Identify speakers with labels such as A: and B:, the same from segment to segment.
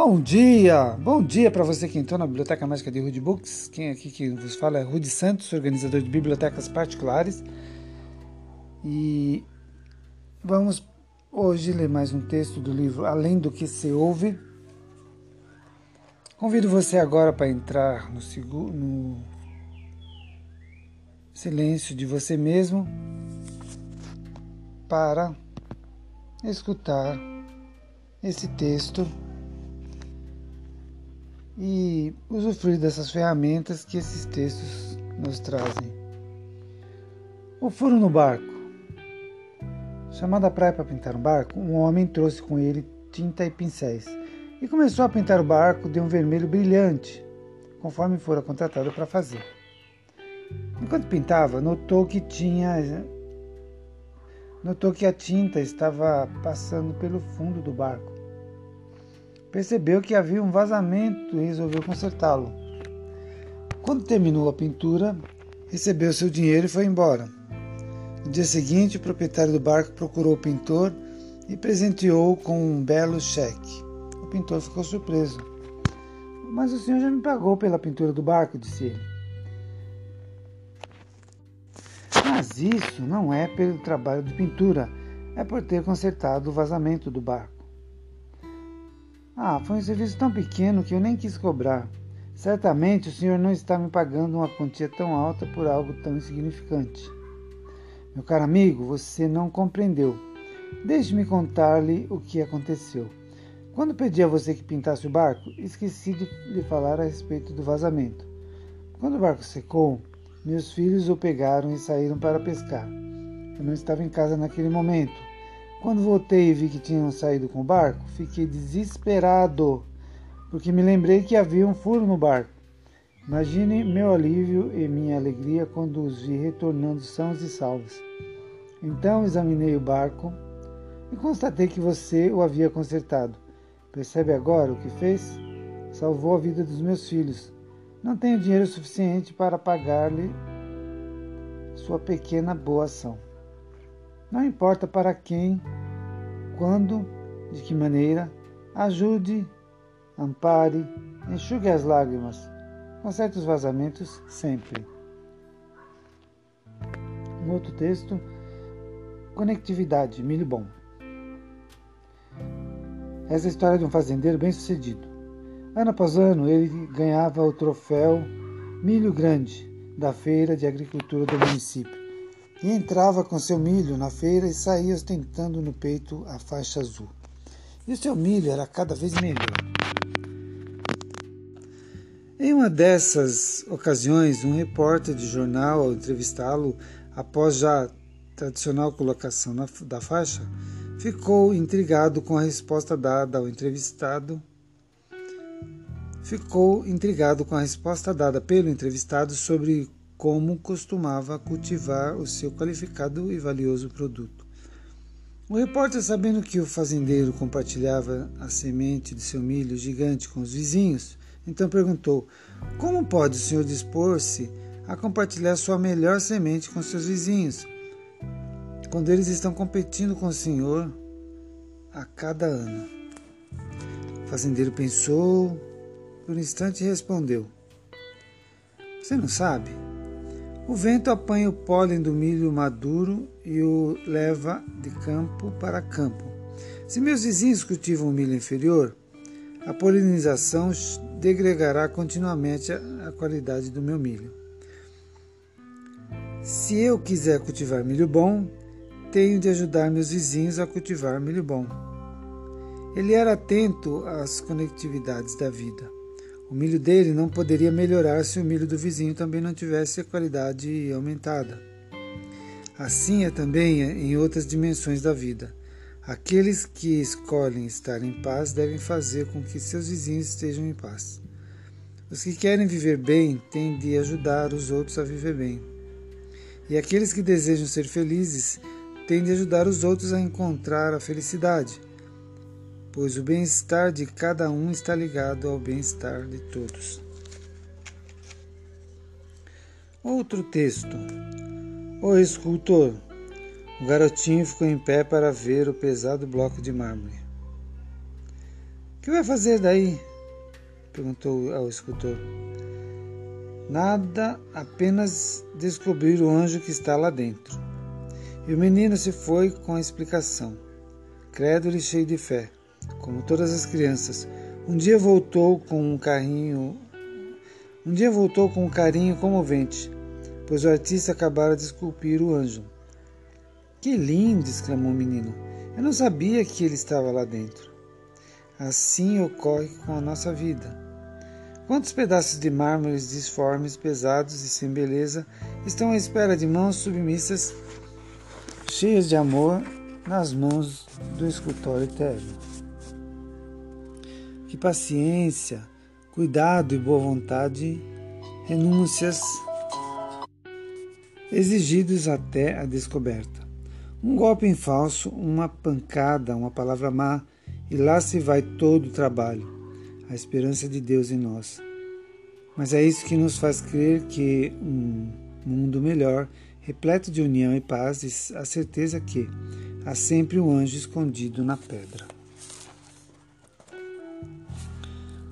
A: Bom dia! Bom dia para você que entrou na Biblioteca Mágica de Rude Books. Quem aqui que vos fala é Rude Santos, organizador de bibliotecas particulares. E vamos hoje ler mais um texto do livro Além do que se ouve. Convido você agora para entrar no, no silêncio de você mesmo para escutar esse texto e usufruir dessas ferramentas que esses textos nos trazem. O furo no barco. Chamado à praia para pintar um barco, um homem trouxe com ele tinta e pincéis e começou a pintar o barco de um vermelho brilhante, conforme fora contratado para fazer. Enquanto pintava, notou que tinha notou que a tinta estava passando pelo fundo do barco percebeu que havia um vazamento e resolveu consertá-lo. Quando terminou a pintura, recebeu seu dinheiro e foi embora. No dia seguinte, o proprietário do barco procurou o pintor e presenteou com um belo cheque. O pintor ficou surpreso. Mas o senhor já me pagou pela pintura do barco, disse ele. Mas isso não é pelo trabalho de pintura, é por ter consertado o vazamento do barco. Ah, foi um serviço tão pequeno que eu nem quis cobrar. Certamente o senhor não está me pagando uma quantia tão alta por algo tão insignificante. Meu caro amigo, você não compreendeu. Deixe-me contar-lhe o que aconteceu. Quando pedi a você que pintasse o barco, esqueci de lhe falar a respeito do vazamento. Quando o barco secou, meus filhos o pegaram e saíram para pescar. Eu não estava em casa naquele momento. Quando voltei e vi que tinham saído com o barco, fiquei desesperado, porque me lembrei que havia um furo no barco. Imagine meu alívio e minha alegria quando os vi retornando sãos e salvos. Então examinei o barco e constatei que você o havia consertado. Percebe agora o que fez? Salvou a vida dos meus filhos. Não tenho dinheiro suficiente para pagar-lhe sua pequena boa ação. Não importa para quem, quando, de que maneira, ajude, ampare, enxugue as lágrimas, conserte os vazamentos sempre. Um outro texto, conectividade, milho bom. Essa é a história de um fazendeiro bem-sucedido. Ano após ano, ele ganhava o troféu Milho Grande da Feira de Agricultura do município e entrava com seu milho na feira e saía ostentando no peito a faixa azul. E o seu milho era cada vez melhor. Em uma dessas ocasiões, um repórter de jornal, ao entrevistá-lo após já tradicional colocação na, da faixa, ficou intrigado com a resposta dada ao entrevistado. Ficou intrigado com a resposta dada pelo entrevistado sobre como costumava cultivar o seu qualificado e valioso produto. O repórter, sabendo que o fazendeiro compartilhava a semente de seu milho gigante com os vizinhos, então perguntou: Como pode o senhor dispor-se a compartilhar sua melhor semente com seus vizinhos, quando eles estão competindo com o senhor a cada ano? O fazendeiro pensou por um instante e respondeu: Você não sabe? O vento apanha o pólen do milho maduro e o leva de campo para campo. Se meus vizinhos cultivam milho inferior, a polinização degregará continuamente a qualidade do meu milho. Se eu quiser cultivar milho bom, tenho de ajudar meus vizinhos a cultivar milho bom. Ele era atento às conectividades da vida. O milho dele não poderia melhorar se o milho do vizinho também não tivesse a qualidade aumentada. Assim é também em outras dimensões da vida. Aqueles que escolhem estar em paz devem fazer com que seus vizinhos estejam em paz. Os que querem viver bem têm de ajudar os outros a viver bem. E aqueles que desejam ser felizes têm de ajudar os outros a encontrar a felicidade pois o bem-estar de cada um está ligado ao bem-estar de todos. Outro texto. O escultor. O garotinho ficou em pé para ver o pesado bloco de mármore. que vai fazer daí? perguntou ao escultor. Nada, apenas descobrir o anjo que está lá dentro. E o menino se foi com a explicação, crédulo e cheio de fé, como todas as crianças. Um dia voltou com um carrinho, um dia voltou com um carinho comovente, pois o artista acabara de esculpir o anjo. Que lindo! exclamou o menino. Eu não sabia que ele estava lá dentro. Assim ocorre com a nossa vida. Quantos pedaços de mármores disformes, pesados e sem beleza estão à espera de mãos submissas, cheias de amor, nas mãos do escultor eterno? Que paciência, cuidado e boa vontade, renúncias exigidos até a descoberta. Um golpe em falso, uma pancada, uma palavra má, e lá se vai todo o trabalho a esperança de Deus em nós. Mas é isso que nos faz crer que um mundo melhor, repleto de união e paz, e a certeza que há sempre um anjo escondido na pedra.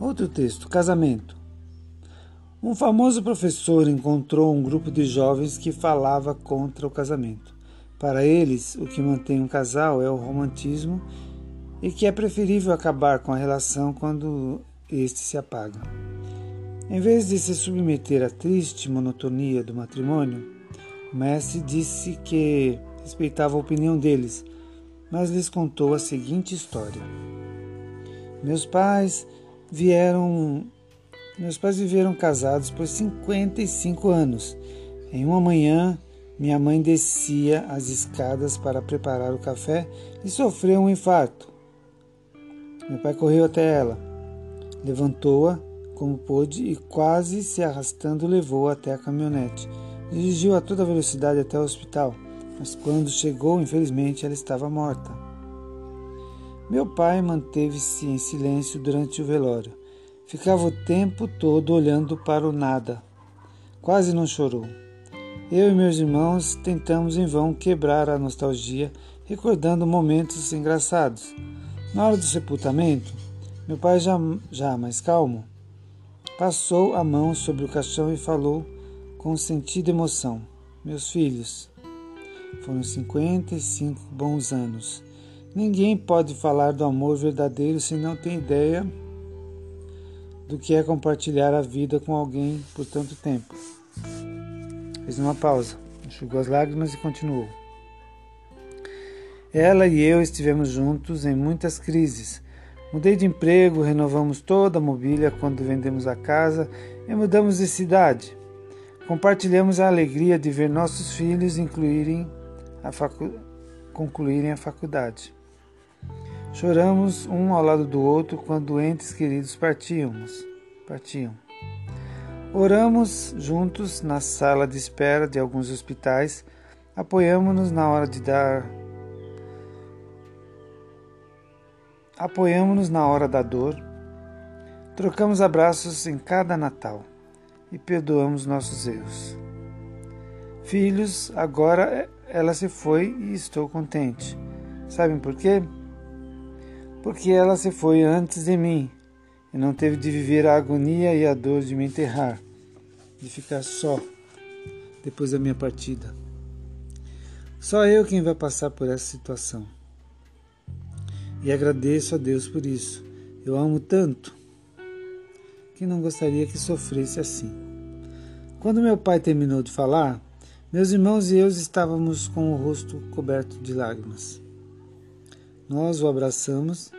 A: Outro texto: Casamento. Um famoso professor encontrou um grupo de jovens que falava contra o casamento. Para eles, o que mantém um casal é o romantismo e que é preferível acabar com a relação quando este se apaga. Em vez de se submeter à triste monotonia do matrimônio, o mestre disse que respeitava a opinião deles, mas lhes contou a seguinte história: Meus pais vieram meus pais viveram casados por 55 anos. Em uma manhã, minha mãe descia as escadas para preparar o café e sofreu um infarto. Meu pai correu até ela, levantou-a como pôde e, quase se arrastando, levou-a até a caminhonete. Dirigiu a toda velocidade até o hospital, mas quando chegou, infelizmente, ela estava morta. Meu pai manteve-se em silêncio durante o velório. Ficava o tempo todo olhando para o nada. Quase não chorou. Eu e meus irmãos tentamos em vão quebrar a nostalgia, recordando momentos engraçados. Na hora do sepultamento, meu pai, já, já mais calmo, passou a mão sobre o caixão e falou com sentida emoção: Meus filhos, foram 55 bons anos. Ninguém pode falar do amor verdadeiro se não tem ideia do que é compartilhar a vida com alguém por tanto tempo. Fez uma pausa, enxugou as lágrimas e continuou. Ela e eu estivemos juntos em muitas crises. Mudei de emprego, renovamos toda a mobília quando vendemos a casa e mudamos de cidade. Compartilhamos a alegria de ver nossos filhos incluírem a facu... concluírem a faculdade. Choramos um ao lado do outro quando entes queridos partíamos, partiam. Oramos juntos na sala de espera de alguns hospitais, apoiamos-nos na hora de dar Apoiamos-nos na hora da dor, trocamos abraços em cada Natal e perdoamos nossos erros. Filhos, agora ela se foi e estou contente. Sabem por quê? Porque ela se foi antes de mim e não teve de viver a agonia e a dor de me enterrar, de ficar só depois da minha partida. Só eu quem vai passar por essa situação e agradeço a Deus por isso. Eu amo tanto que não gostaria que sofresse assim. Quando meu pai terminou de falar, meus irmãos e eu estávamos com o rosto coberto de lágrimas. Nós o abraçamos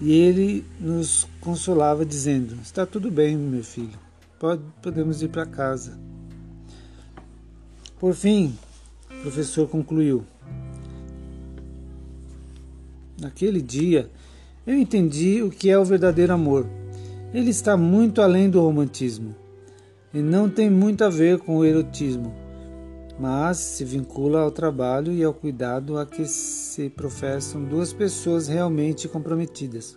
A: e ele nos consolava dizendo: Está tudo bem, meu filho, Pode, podemos ir para casa. Por fim, o professor concluiu: Naquele dia, eu entendi o que é o verdadeiro amor. Ele está muito além do romantismo e não tem muito a ver com o erotismo, mas se vincula ao trabalho e ao cuidado a que se professam duas pessoas realmente comprometidas.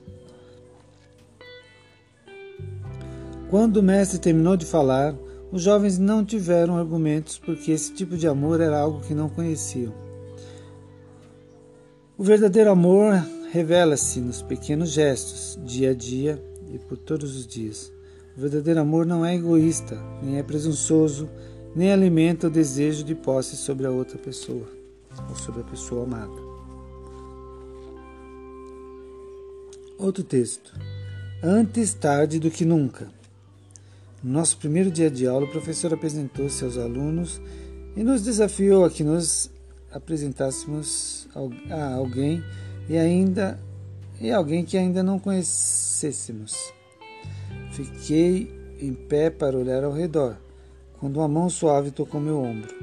A: Quando o mestre terminou de falar, os jovens não tiveram argumentos porque esse tipo de amor era algo que não conheciam. O verdadeiro amor revela-se nos pequenos gestos, dia a dia e por todos os dias. O verdadeiro amor não é egoísta, nem é presunçoso, nem alimenta o desejo de posse sobre a outra pessoa ou sobre a pessoa amada. Outro texto. Antes tarde do que nunca. No nosso primeiro dia de aula, o professor apresentou-se aos alunos e nos desafiou a que nos apresentássemos a alguém e ainda e alguém que ainda não conhecêssemos. Fiquei em pé para olhar ao redor, quando uma mão suave tocou meu ombro.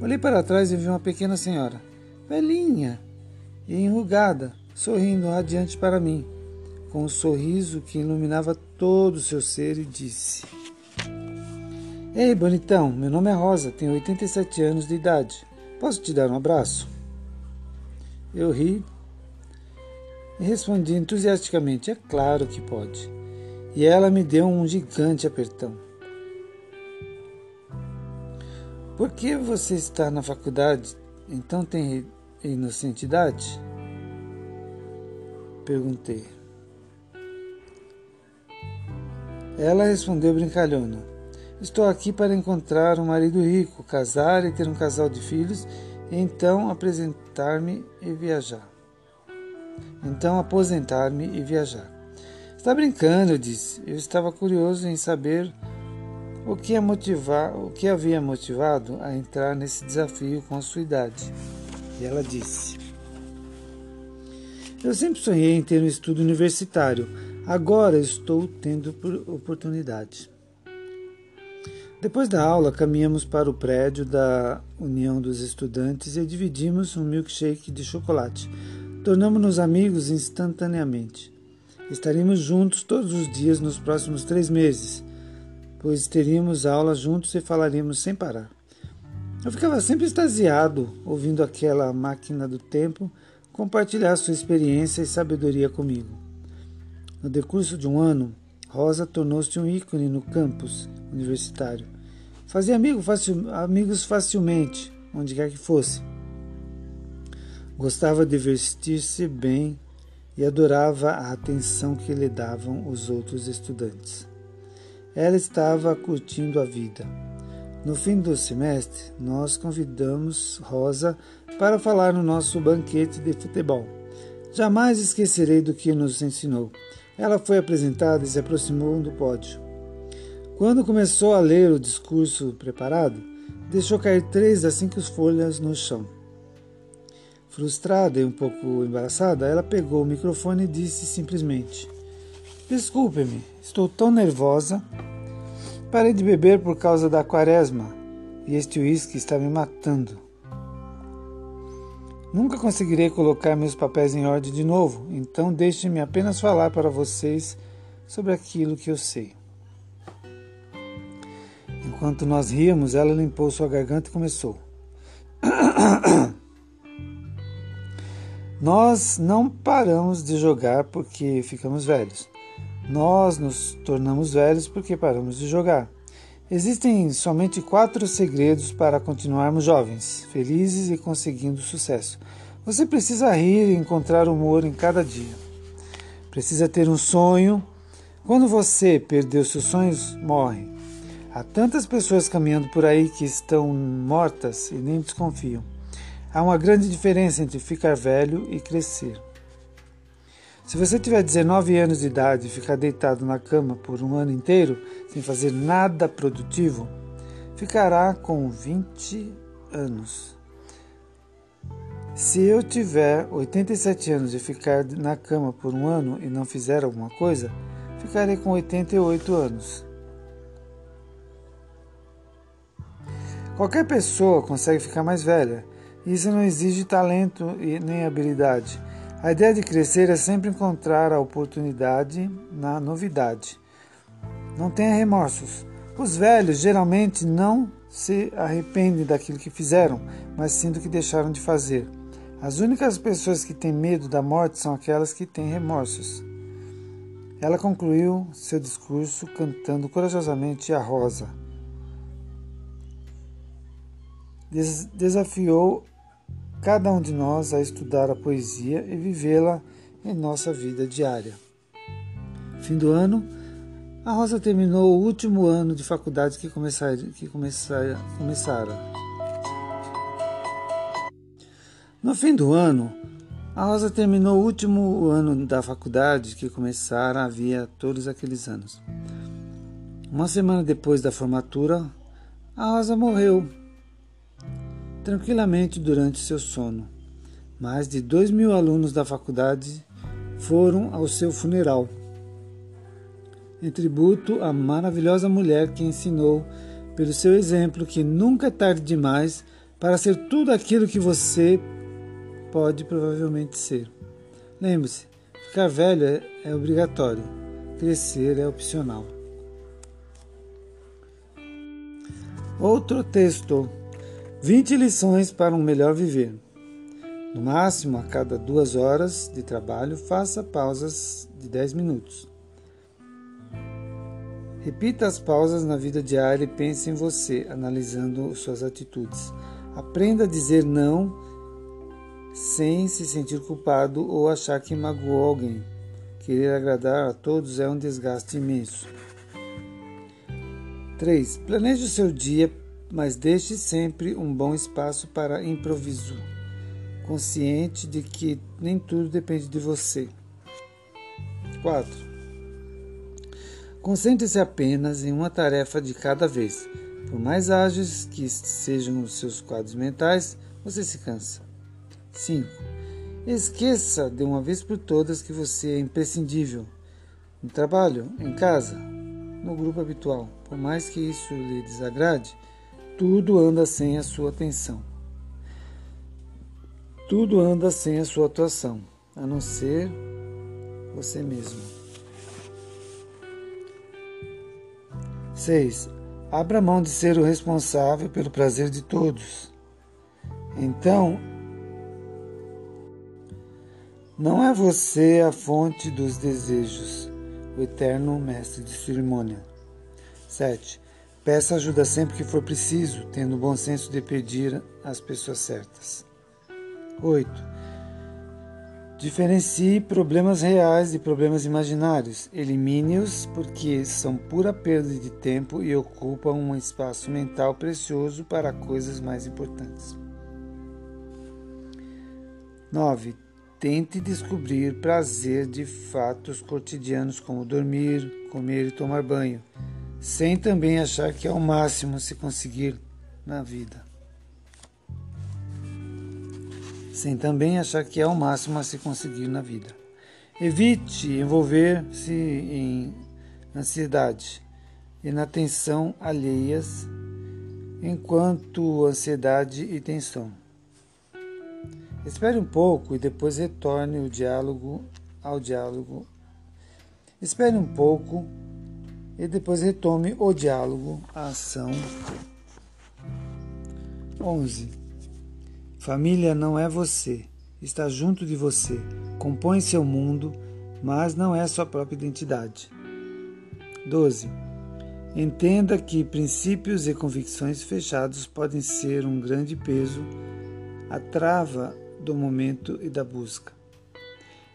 A: Olhei para trás e vi uma pequena senhora, velhinha e enrugada, sorrindo radiante para mim, com um sorriso que iluminava todo o seu ser e disse: Ei, bonitão, meu nome é Rosa, tenho 87 anos de idade. Posso te dar um abraço? Eu ri e respondi entusiasticamente: É claro que pode. E ela me deu um gigante apertão. Por que você está na faculdade? Então tem inocentidade? Perguntei. Ela respondeu brincalhona: Estou aqui para encontrar um marido rico, casar e ter um casal de filhos, e então apresentar-me e viajar. Então aposentar-me e viajar. Está brincando, eu disse. Eu estava curioso em saber o que, a motivar, o que havia motivado a entrar nesse desafio com a sua idade. E ela disse: Eu sempre sonhei em ter um estudo universitário. Agora estou tendo oportunidade. Depois da aula, caminhamos para o prédio da União dos Estudantes e dividimos um milkshake de chocolate. Tornamos-nos amigos instantaneamente. Estaríamos juntos todos os dias nos próximos três meses, pois teríamos aulas juntos e falaríamos sem parar. Eu ficava sempre extasiado ouvindo aquela máquina do tempo compartilhar sua experiência e sabedoria comigo. No decurso de um ano, Rosa tornou-se um ícone no campus universitário. Fazia amigo facil, amigos facilmente, onde quer que fosse. Gostava de vestir-se bem e adorava a atenção que lhe davam os outros estudantes. Ela estava curtindo a vida. No fim do semestre, nós convidamos Rosa para falar no nosso banquete de futebol. Jamais esquecerei do que nos ensinou. Ela foi apresentada e se aproximou do pódio. Quando começou a ler o discurso preparado, deixou cair três das cinco folhas no chão. Frustrada e um pouco embaraçada, ela pegou o microfone e disse simplesmente: Desculpe-me, estou tão nervosa. Parei de beber por causa da quaresma e este uísque está me matando. Nunca conseguirei colocar meus papéis em ordem de novo, então deixe-me apenas falar para vocês sobre aquilo que eu sei. Enquanto nós ríamos, ela limpou sua garganta e começou. Nós não paramos de jogar porque ficamos velhos. Nós nos tornamos velhos porque paramos de jogar. Existem somente quatro segredos para continuarmos jovens, felizes e conseguindo sucesso. Você precisa rir e encontrar humor em cada dia. Precisa ter um sonho. Quando você perdeu seus sonhos, morre. Há tantas pessoas caminhando por aí que estão mortas e nem desconfiam. Há uma grande diferença entre ficar velho e crescer. Se você tiver 19 anos de idade e ficar deitado na cama por um ano inteiro, sem fazer nada produtivo, ficará com 20 anos. Se eu tiver 87 anos e ficar na cama por um ano e não fizer alguma coisa, ficarei com 88 anos. Qualquer pessoa consegue ficar mais velha isso não exige talento e nem habilidade. A ideia de crescer é sempre encontrar a oportunidade na novidade. Não tenha remorsos. Os velhos geralmente não se arrependem daquilo que fizeram, mas sim do que deixaram de fazer. As únicas pessoas que têm medo da morte são aquelas que têm remorsos. Ela concluiu seu discurso cantando corajosamente a rosa. Des desafiou cada um de nós a estudar a poesia e vivê-la em nossa vida diária. Fim do ano, a Rosa terminou o último ano de faculdade que, começar, que começar, começara. No fim do ano, a Rosa terminou o último ano da faculdade que começara havia todos aqueles anos. Uma semana depois da formatura, a Rosa morreu tranquilamente durante seu sono. Mais de dois mil alunos da faculdade foram ao seu funeral, em tributo à maravilhosa mulher que ensinou, pelo seu exemplo, que nunca é tarde demais para ser tudo aquilo que você pode provavelmente ser. Lembre-se, ficar velho é, obrigatório, crescer é opcional. Outro texto: 20 lições para um melhor viver. No máximo, a cada duas horas de trabalho, faça pausas de 10 minutos. Repita as pausas na vida diária e pense em você, analisando suas atitudes. Aprenda a dizer não sem se sentir culpado ou achar que magoou alguém. Querer agradar a todos é um desgaste imenso. 3. Planeje o seu dia, mas deixe sempre um bom espaço para improviso consciente de que nem tudo depende de você. 4. Concentre-se apenas em uma tarefa de cada vez. Por mais ágeis que sejam os seus quadros mentais, você se cansa. 5. Esqueça de uma vez por todas que você é imprescindível. No trabalho, em casa, no grupo habitual. Por mais que isso lhe desagrade, tudo anda sem a sua atenção. Tudo anda sem a sua atuação, a não ser você mesmo. 6. Abra mão de ser o responsável pelo prazer de todos. Então, não é você a fonte dos desejos, o eterno mestre de cerimônia. 7. Peça ajuda sempre que for preciso, tendo o bom senso de pedir às pessoas certas. 8. Diferencie problemas reais de problemas imaginários. Elimine-os porque são pura perda de tempo e ocupam um espaço mental precioso para coisas mais importantes. 9. Tente descobrir prazer de fatos cotidianos como dormir, comer e tomar banho, sem também achar que é o máximo se conseguir na vida. sem também achar que é o máximo a se conseguir na vida. Evite envolver-se em ansiedade e na tensão alheias, enquanto ansiedade e tensão. Espere um pouco e depois retorne o diálogo ao diálogo. Espere um pouco e depois retome o diálogo à ação. 11. Família não é você, está junto de você, compõe seu mundo, mas não é sua própria identidade. 12. Entenda que princípios e convicções fechados podem ser um grande peso, a trava do momento e da busca.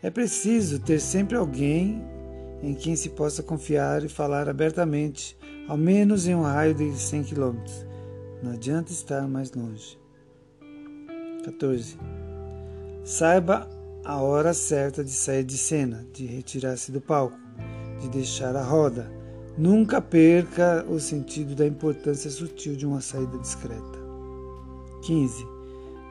A: É preciso ter sempre alguém em quem se possa confiar e falar abertamente, ao menos em um raio de 100 km. Não adianta estar mais longe. 14. Saiba a hora certa de sair de cena, de retirar-se do palco, de deixar a roda. Nunca perca o sentido da importância sutil de uma saída discreta. 15.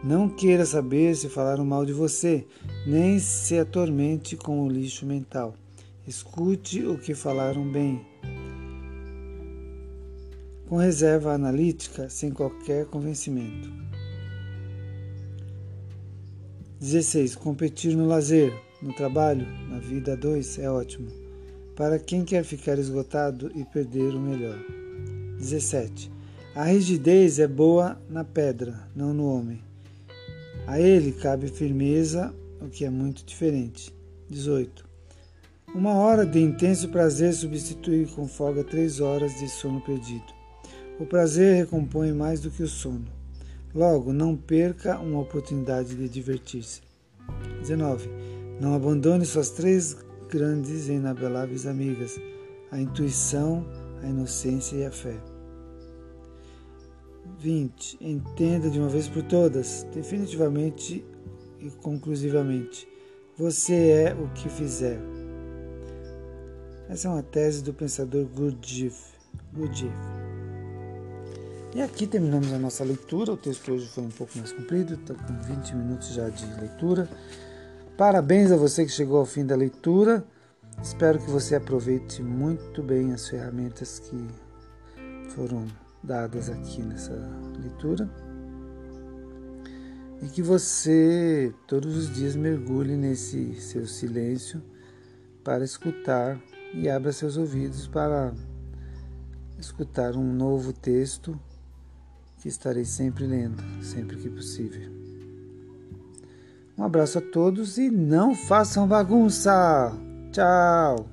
A: Não queira saber se falaram mal de você, nem se atormente com o lixo mental. Escute o que falaram bem. Com reserva analítica, sem qualquer convencimento. 16. Competir no lazer, no trabalho, na vida 2 é ótimo. Para quem quer ficar esgotado e perder o melhor. 17. A rigidez é boa na pedra, não no homem. A ele cabe firmeza, o que é muito diferente. 18. Uma hora de intenso prazer substitui com folga três horas de sono perdido. O prazer recompõe mais do que o sono. Logo, não perca uma oportunidade de divertir-se. 19. Não abandone suas três grandes e inabeláveis amigas: a intuição, a inocência e a fé. 20. Entenda de uma vez por todas, definitivamente e conclusivamente: você é o que fizer. Essa é uma tese do pensador Gurdjieff. E aqui terminamos a nossa leitura. O texto hoje foi um pouco mais comprido, está com 20 minutos já de leitura. Parabéns a você que chegou ao fim da leitura. Espero que você aproveite muito bem as ferramentas que foram dadas aqui nessa leitura e que você todos os dias mergulhe nesse seu silêncio para escutar e abra seus ouvidos para escutar um novo texto que estarei sempre lendo, sempre que possível. Um abraço a todos e não façam bagunça! Tchau!